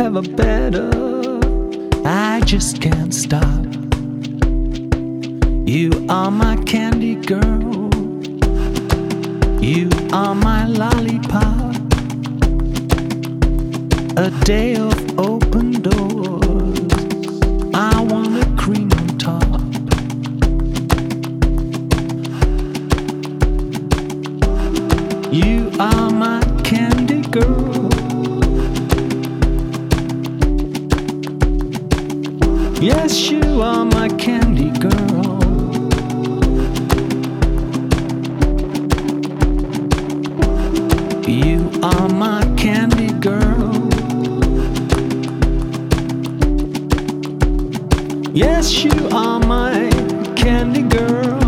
ever better. I just can't stop. You are my candy girl. You are my lollipop. A day of old. Yes, you are my candy girl.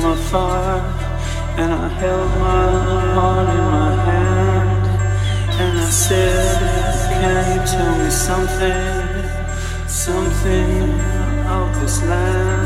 from afar, and I held my heart in my hand, and I said, Can you tell me something, something of this land?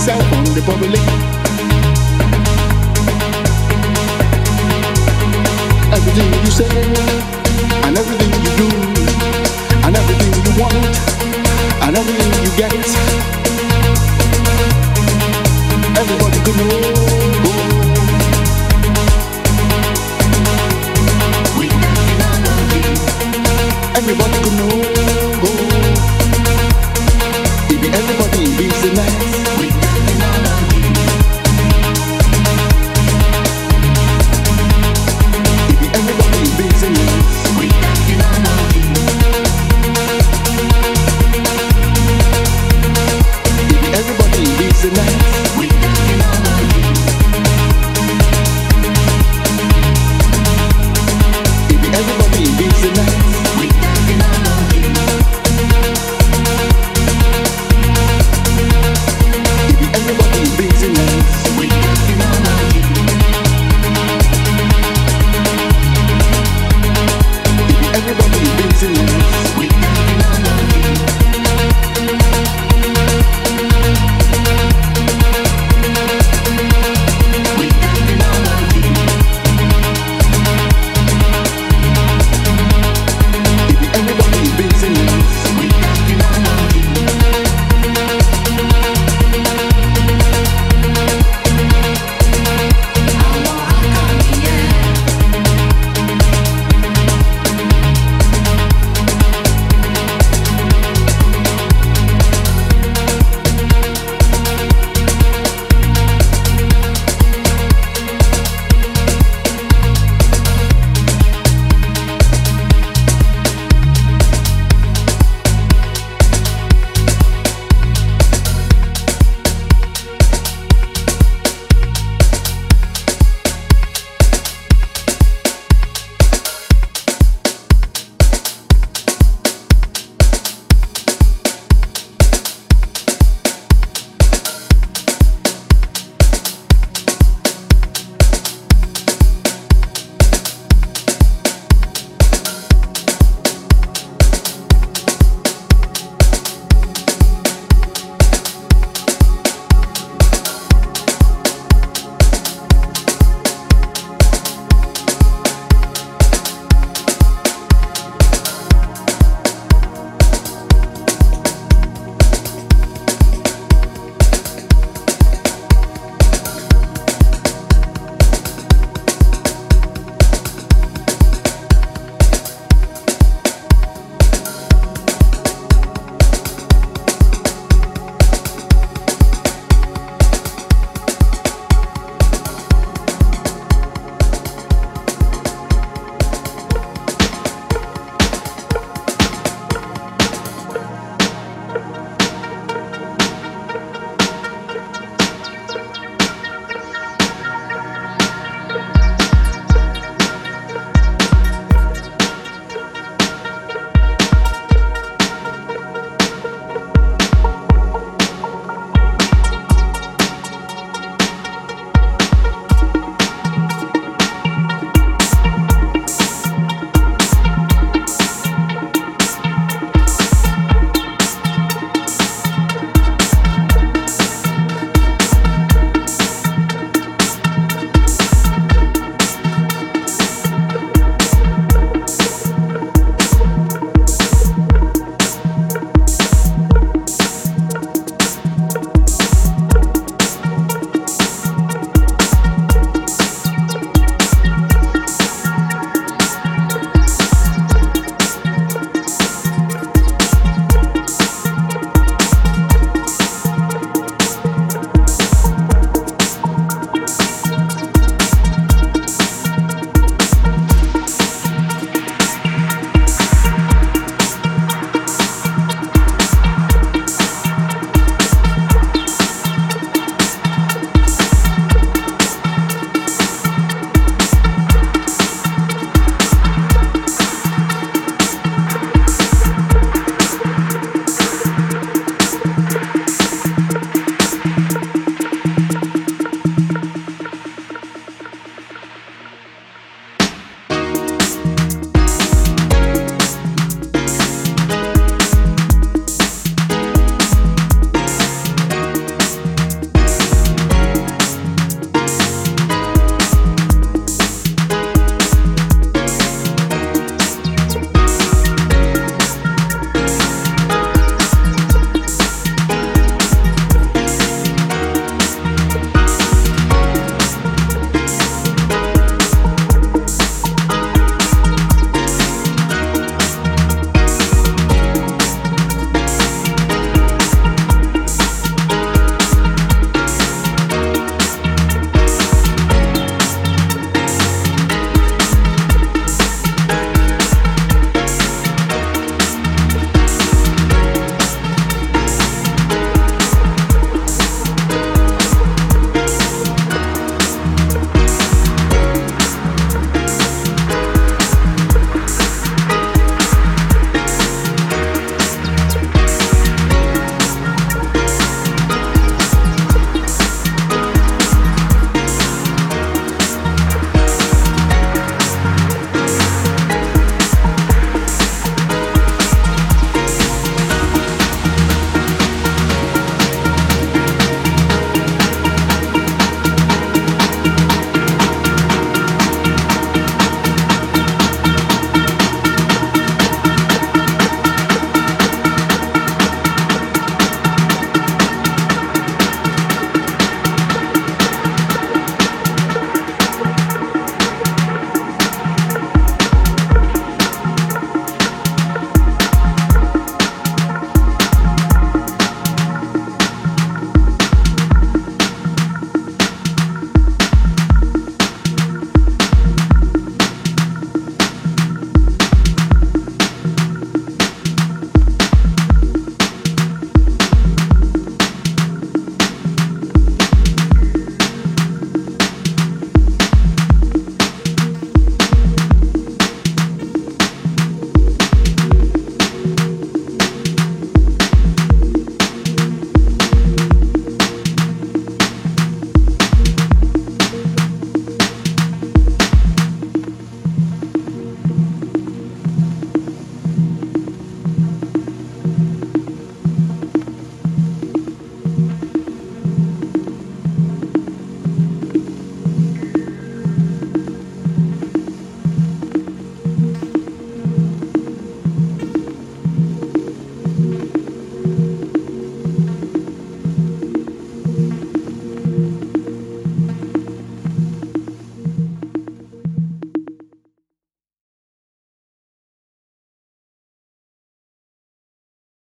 miss on the bubbly. Everything you say, and everything you do, and everything you want, and everything you get.